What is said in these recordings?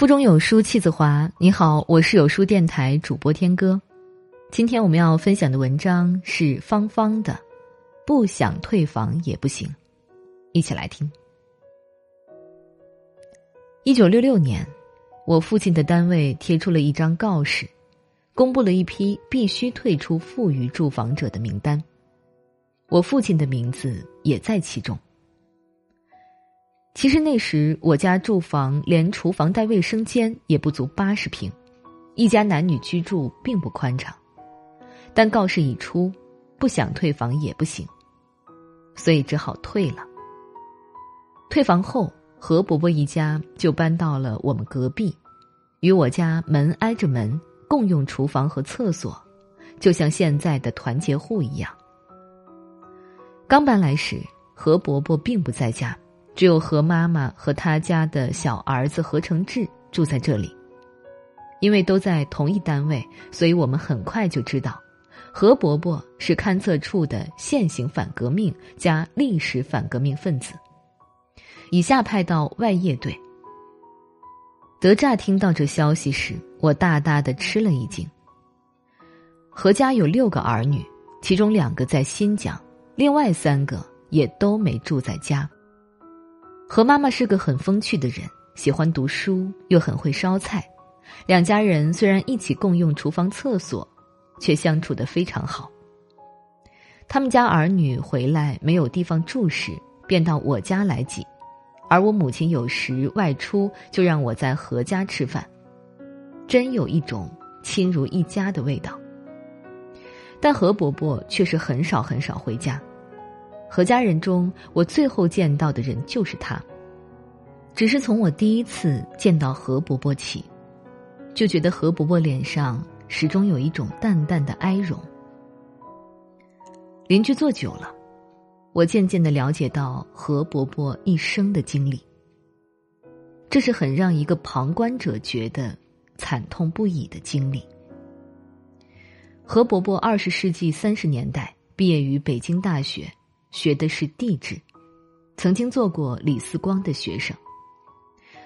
腹中有书气自华。你好，我是有书电台主播天歌。今天我们要分享的文章是芳芳的《不想退房也不行》，一起来听。一九六六年，我父亲的单位贴出了一张告示，公布了一批必须退出富裕住房者的名单，我父亲的名字也在其中。其实那时我家住房连厨房带卫生间也不足八十平，一家男女居住并不宽敞。但告示一出，不想退房也不行，所以只好退了。退房后，何伯伯一家就搬到了我们隔壁，与我家门挨着门，共用厨房和厕所，就像现在的团结户一样。刚搬来时，何伯伯并不在家。只有何妈妈和他家的小儿子何成志住在这里，因为都在同一单位，所以我们很快就知道，何伯伯是勘测处的现行反革命加历史反革命分子，以下派到外业队。德乍听到这消息时，我大大的吃了一惊。何家有六个儿女，其中两个在新疆，另外三个也都没住在家。何妈妈是个很风趣的人，喜欢读书，又很会烧菜。两家人虽然一起共用厨房、厕所，却相处的非常好。他们家儿女回来没有地方住时，便到我家来挤；而我母亲有时外出，就让我在何家吃饭，真有一种亲如一家的味道。但何伯伯却是很少很少回家。何家人中，我最后见到的人就是他。只是从我第一次见到何伯伯起，就觉得何伯伯脸上始终有一种淡淡的哀容。邻居坐久了，我渐渐的了解到何伯伯一生的经历。这是很让一个旁观者觉得惨痛不已的经历。何伯伯二十世纪三十年代毕业于北京大学。学的是地质，曾经做过李四光的学生，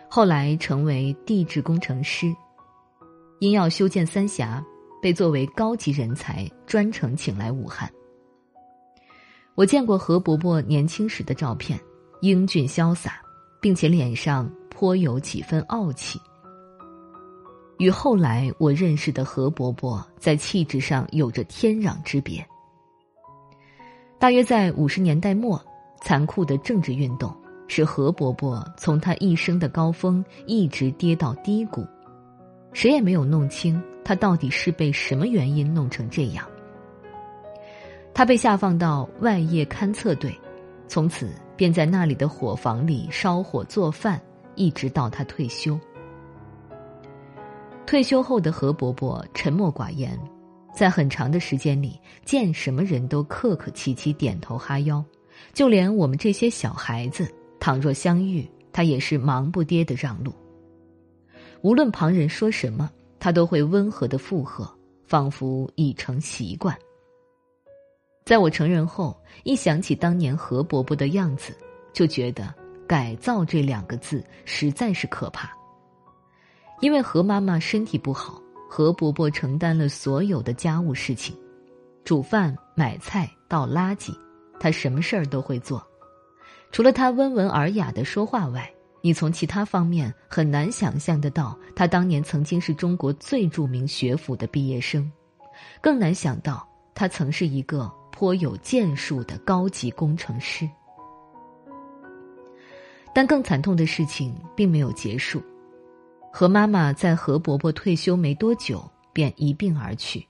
后来成为地质工程师，因要修建三峡，被作为高级人才专程请来武汉。我见过何伯伯年轻时的照片，英俊潇洒，并且脸上颇有几分傲气，与后来我认识的何伯伯在气质上有着天壤之别。大约在五十年代末，残酷的政治运动使何伯伯从他一生的高峰一直跌到低谷，谁也没有弄清他到底是被什么原因弄成这样。他被下放到外业勘测队，从此便在那里的伙房里烧火做饭，一直到他退休。退休后的何伯伯沉默寡言。在很长的时间里，见什么人都客客气气、点头哈腰，就连我们这些小孩子，倘若相遇，他也是忙不迭的让路。无论旁人说什么，他都会温和的附和，仿佛已成习惯。在我成人后，一想起当年何伯伯的样子，就觉得“改造”这两个字实在是可怕。因为何妈妈身体不好。何伯伯承担了所有的家务事情，煮饭、买菜、倒垃圾，他什么事儿都会做。除了他温文尔雅的说话外，你从其他方面很难想象得到他当年曾经是中国最著名学府的毕业生，更难想到他曾是一个颇有建树的高级工程师。但更惨痛的事情并没有结束。何妈妈在何伯伯退休没多久便一病而去，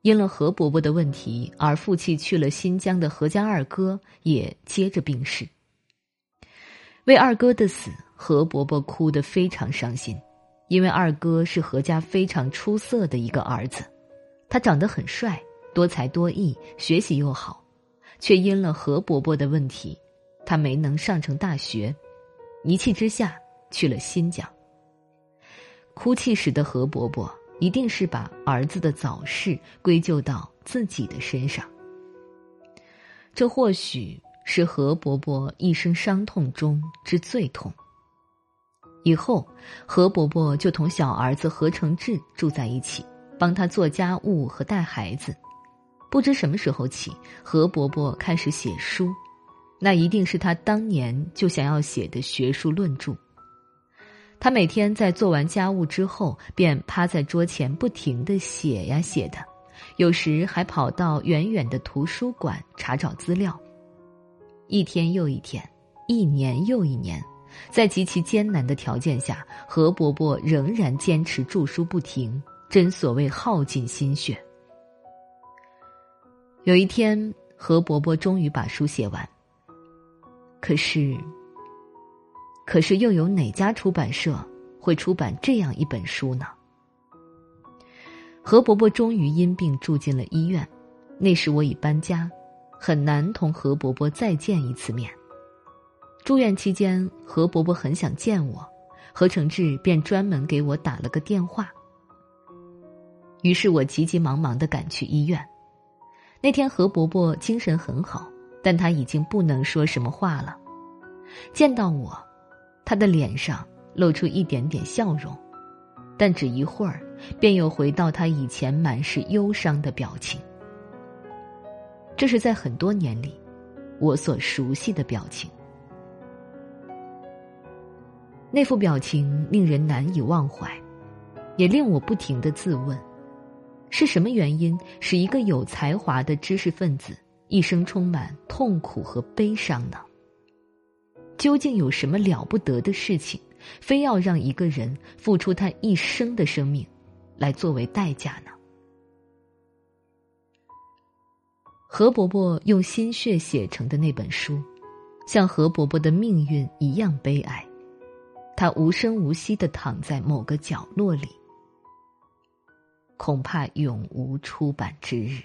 因了何伯伯的问题而负气去了新疆的何家二哥也接着病逝。为二哥的死，何伯伯哭得非常伤心，因为二哥是何家非常出色的一个儿子，他长得很帅，多才多艺，学习又好，却因了何伯伯的问题，他没能上成大学，一气之下去了新疆。哭泣时的何伯伯一定是把儿子的早逝归咎到自己的身上，这或许是何伯伯一生伤痛中之最痛。以后，何伯伯就同小儿子何承志住在一起，帮他做家务和带孩子。不知什么时候起，何伯伯开始写书，那一定是他当年就想要写的学术论著。他每天在做完家务之后，便趴在桌前不停的写呀写的，有时还跑到远远的图书馆查找资料。一天又一天，一年又一年，在极其艰难的条件下，何伯伯仍然坚持著书不停，真所谓耗尽心血。有一天，何伯伯终于把书写完，可是。可是，又有哪家出版社会出版这样一本书呢？何伯伯终于因病住进了医院，那时我已搬家，很难同何伯伯再见一次面。住院期间，何伯伯很想见我，何承志便专门给我打了个电话。于是我急急忙忙的赶去医院。那天何伯伯精神很好，但他已经不能说什么话了。见到我。他的脸上露出一点点笑容，但只一会儿，便又回到他以前满是忧伤的表情。这是在很多年里，我所熟悉的表情。那副表情令人难以忘怀，也令我不停的自问：是什么原因使一个有才华的知识分子一生充满痛苦和悲伤呢？究竟有什么了不得的事情，非要让一个人付出他一生的生命，来作为代价呢？何伯伯用心血写成的那本书，像何伯伯的命运一样悲哀。他无声无息的躺在某个角落里，恐怕永无出版之日。